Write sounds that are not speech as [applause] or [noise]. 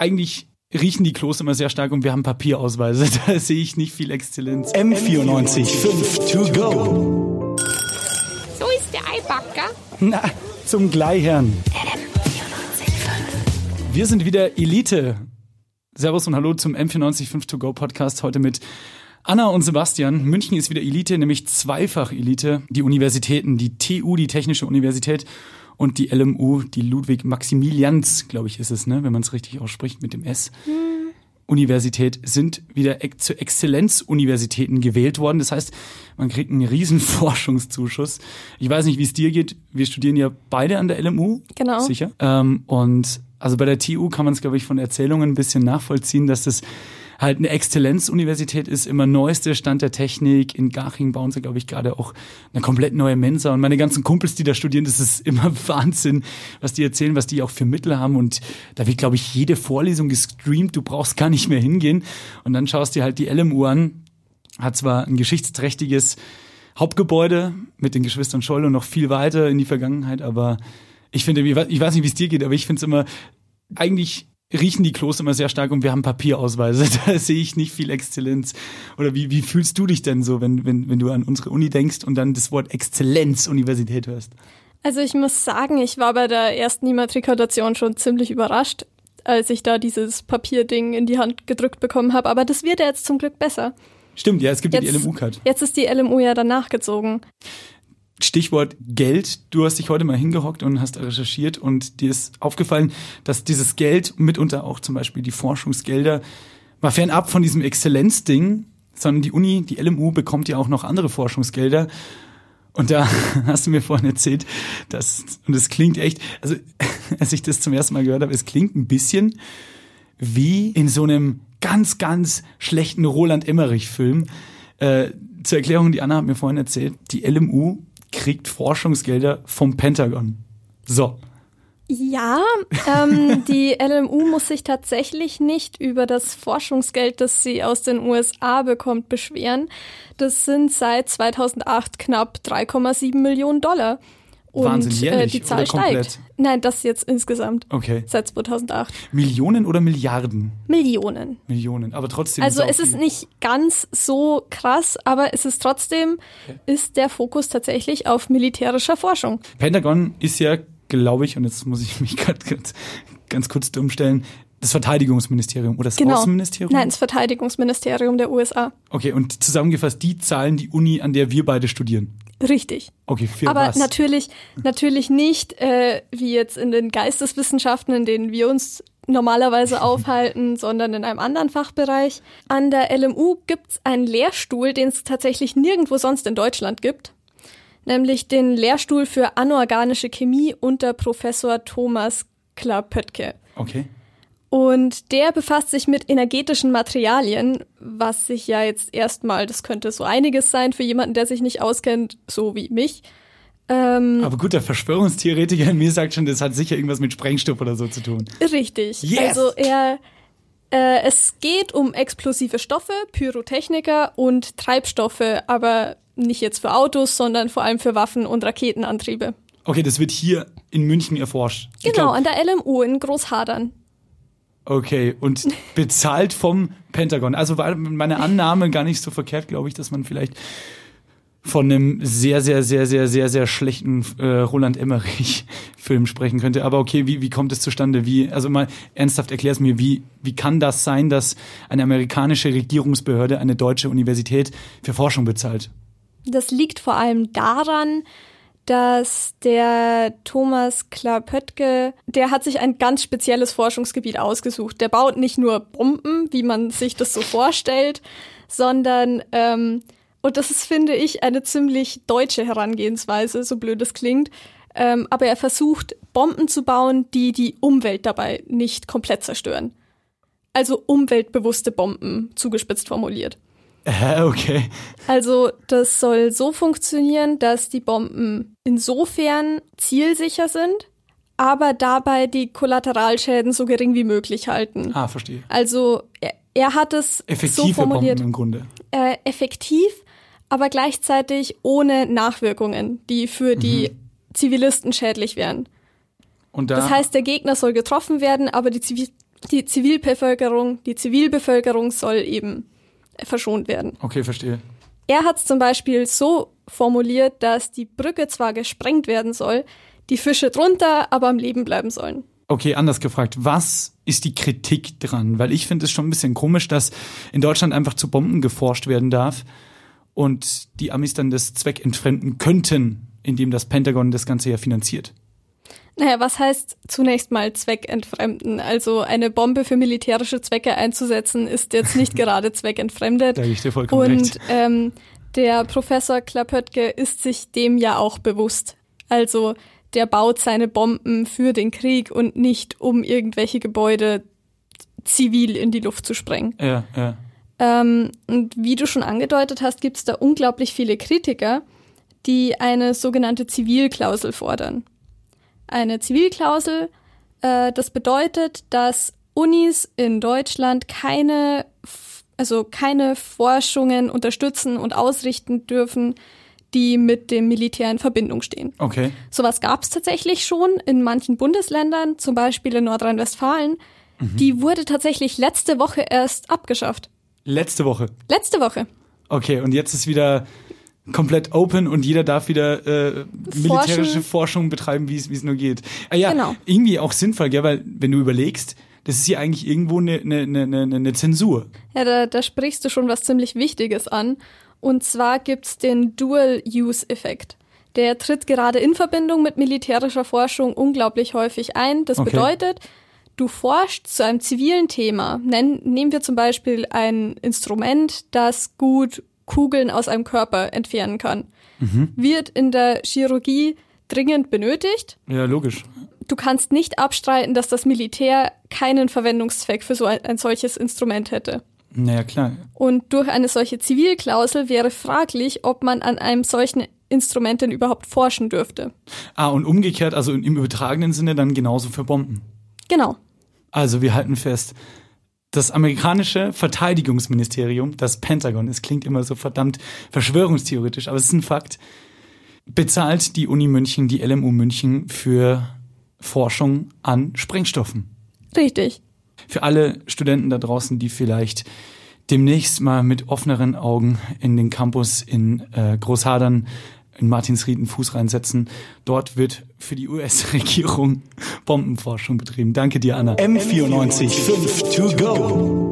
eigentlich riechen die Klos immer sehr stark und wir haben Papierausweise. [laughs] Da sehe ich nicht viel Exzellenz. M94 5 to go. So ist der Eibacker. Na, zum Gleichern. Wir sind wieder Elite. Servus und Hallo zum M94 5 to go Podcast. Heute mit Anna und Sebastian. München ist wieder Elite, nämlich zweifach Elite. Die Universitäten, die TU, die Technische Universität und die LMU, die Ludwig-Maximilians, glaube ich, ist es, ne, wenn man es richtig ausspricht mit dem S. Universität sind wieder ex zu Exzellenzuniversitäten gewählt worden. Das heißt, man kriegt einen riesen [laughs] Forschungszuschuss. Ich weiß nicht, wie es dir geht. Wir studieren ja beide an der LMU. Genau. Sicher. Ähm, und also bei der TU kann man es, glaube ich, von Erzählungen ein bisschen nachvollziehen, dass das halt eine Exzellenzuniversität ist, immer neueste Stand der Technik. In Garching bauen sie, glaube ich, gerade auch eine komplett neue Mensa. Und meine ganzen Kumpels, die da studieren, das ist immer [laughs] Wahnsinn, was die erzählen, was die auch für Mittel haben. Und da wird, glaube ich, jede Vorlesung gestreamt. Du brauchst gar nicht mehr hingehen. Und dann schaust dir halt die LMU an. Hat zwar ein geschichtsträchtiges Hauptgebäude mit den Geschwistern Scholl und noch viel weiter in die Vergangenheit, aber ich finde, ich weiß nicht, wie es dir geht, aber ich finde es immer eigentlich riechen die Klos immer sehr stark und wir haben Papierausweise. [laughs] Da sehe ich nicht viel Exzellenz. Oder wie, wie fühlst du dich denn so, wenn, wenn, wenn du an unsere Uni denkst und dann das Wort Exzellenz Universität hörst? Also ich muss sagen, ich war bei der ersten Immatrikulation schon ziemlich überrascht, als ich da dieses Papierding in die Hand gedrückt bekommen habe. Aber das wird ja jetzt zum Glück besser. Stimmt, ja, es gibt jetzt, ja die LMU-Card. Jetzt ist die LMU ja danach gezogen. Stichwort Geld. Du hast dich heute mal hingehockt und hast recherchiert und dir ist aufgefallen, dass dieses Geld, mitunter auch zum Beispiel die Forschungsgelder, mal fernab von diesem Exzellenzding, sondern die Uni, die LMU bekommt ja auch noch andere Forschungsgelder. Und da [laughs] hast du mir vorhin erzählt, dass, und es klingt echt, also [laughs] als ich das zum ersten Mal gehört habe, es klingt ein bisschen wie in so einem ganz, ganz schlechten Roland Emmerich-Film. Äh, zur Erklärung, die Anna hat mir vorhin erzählt, die LMU kriegt Forschungsgelder vom Pentagon. So. Ja, ähm, [laughs] die LMU muss sich tatsächlich nicht über das Forschungsgeld, das sie aus den USA bekommt, beschweren. Das sind seit 2008 knapp 3,7 Millionen Dollar. Und Wahnsinn, jährlich äh, die Zahl oder komplett? steigt. Nein, das jetzt insgesamt. Okay. Seit 2008. Millionen oder Milliarden? Millionen. Millionen, aber trotzdem. Also sau es ist nicht ganz so krass, aber es ist trotzdem, ist der Fokus tatsächlich auf militärischer Forschung. Pentagon ist ja, glaube ich, und jetzt muss ich [laughs] mich ganz, ganz kurz dumm stellen, das Verteidigungsministerium oder das Genau. Außenministerium? Nein, das Verteidigungsministerium der USA. Okay, und zusammengefasst, die zahlen die Uni, an der wir beide studieren. Richtig. Okay, für Aber was? natürlich, natürlich nicht äh, wie jetzt in den Geisteswissenschaften, in denen wir uns normalerweise [laughs] aufhalten, sondern in einem anderen Fachbereich. An der LMU gibt's einen Lehrstuhl, den es tatsächlich nirgendwo sonst in Deutschland gibt. Nämlich den Lehrstuhl für anorganische Chemie unter Professor Thomas Klapöttke. Okay. Und der befasst sich mit energetischen Materialien, was sich ja jetzt erstmal, das könnte so einiges sein für jemanden, der sich nicht auskennt, so wie mich. Ähm, Aber gut, der Verschwörungstheoretiker in mir sagt schon, das hat sicher irgendwas mit Sprengstoff oder so zu tun. richtig. Yes! Also er, äh, es geht um explosive Stoffe, Pyrotechniker und Treibstoffe, aber nicht jetzt für Autos, sondern vor allem für Waffen und Raketenantriebe. Okay, das wird hier in München erforscht. Genau, glaub, an der LMU in Großhadern. Okay, und [laughs] bezahlt vom Pentagon. Also war meine Annahme gar nicht so verkehrt, glaube ich, dass man vielleicht von einem sehr, sehr, sehr, sehr, sehr, sehr schlechten äh, Roland Emmerich-Film [laughs] sprechen könnte. Aber okay, wie, wie kommt es zustande? Wie, also mal ernsthaft erklär es mir, wie, wie kann das sein, dass eine amerikanische Regierungsbehörde eine deutsche Universität für Forschung bezahlt? Das liegt vor allem daran, dass der Thomas Klapöttke, der hat sich ein ganz spezielles Forschungsgebiet ausgesucht. Der baut nicht nur Bomben, wie man sich das so vorstellt, sondern, ähm, und das ist, finde ich, eine ziemlich deutsche Herangehensweise, so blöd es klingt, ähm, aber er versucht, Bomben zu bauen, die die Umwelt dabei nicht komplett zerstören. Also umweltbewusste Bomben, zugespitzt formuliert. Okay. Also das soll so funktionieren, dass die Bomben insofern zielsicher sind, aber dabei die Kollateralschäden so gering wie möglich halten. Ah, verstehe. Also er, er hat es so Effektive formuliert, Bomben im Grunde. äh, effektiv, aber gleichzeitig ohne Nachwirkungen, die für die Zivilisten schädlich wären. Und da, Das heißt, der Gegner soll getroffen werden, aber die Zivi Die Zivilbevölkerung, die Zivilbevölkerung soll eben verschont werden. Okay, verstehe. Er hat es zum Beispiel so formuliert, dass die Brücke zwar gesprengt werden soll, die Fische drunter aber am Leben bleiben sollen. Okay, anders gefragt. Was ist die Kritik dran? Weil ich finde es schon ein bisschen komisch, dass in Deutschland einfach zu Bomben geforscht werden darf und die Amis dann das Zweck entfremden könnten, indem das Pentagon das Ganze ja finanziert. Naja, was heißt zunächst mal zweckentfremden? Also eine Bombe für militärische Zwecke einzusetzen, ist jetzt nicht [laughs] gerade zweckentfremdet. Da ich dir vollkommen Und recht. ähm, der Professor Klapöttke ist sich dem ja auch bewusst. Also der baut seine Bomben für den Krieg und nicht um irgendwelche Gebäude zivil in die Luft zu sprengen. Ja, ja. Ähm, und wie du schon angedeutet hast, gibt es da unglaublich viele Kritiker, die eine sogenannte Zivilklausel fordern. Eine Zivilklausel, äh, das bedeutet, dass Unis in Deutschland keine, also keine Forschungen unterstützen und ausrichten dürfen, die mit dem Militär in Verbindung stehen. Okay. Sowas gab es tatsächlich schon in manchen Bundesländern, zum Beispiel in Nordrhein-Westfalen. Die wurde tatsächlich letzte Woche erst abgeschafft. Letzte Woche. Letzte Woche. Okay, und jetzt ist wieder komplett open und jeder darf wieder äh, militärische Forschung betreiben, wie es es nur geht. Ah, ja, Genau. irgendwie auch sinnvoll, gell? weil wenn du überlegst, das ist ja eigentlich irgendwo eine, eine, eine, eine eine Zensur. Ja, da, da sprichst du schon was ziemlich Wichtiges an. Und zwar gibt's den Dual-Use-Effekt. Der tritt gerade in Verbindung mit militärischer Forschung unglaublich häufig ein. Das Okay. bedeutet, du forschst zu einem zivilen Thema. Nehmen wir zum Beispiel ein Instrument, das gut Kugeln aus einem Körper entfernen kann. Wird in der Chirurgie dringend benötigt. Ja, logisch. Du kannst nicht abstreiten, dass das Militär keinen Verwendungszweck für so ein, ein solches Instrument hätte. Naja, klar. Und durch eine solche Zivilklausel wäre fraglich, ob man an einem solchen Instrument denn überhaupt forschen dürfte. Ah, und umgekehrt, also im übertragenen Sinne dann genauso für Bomben. Genau. Also wir halten fest, das amerikanische Verteidigungsministerium, das Pentagon, es klingt immer so verdammt verschwörungstheoretisch, aber es ist ein Fakt, bezahlt die Uni München, die LMU München für Forschung an Sprengstoffen. Richtig. Für alle Studenten da draußen, die vielleicht demnächst mal mit offeneren Augen in den Campus in äh, Großhadern in Martinsried einen Fuß reinsetzen. Dort wird für die US-Regierung Bombenforschung betrieben. Danke dir, Anna. M94 5 to go.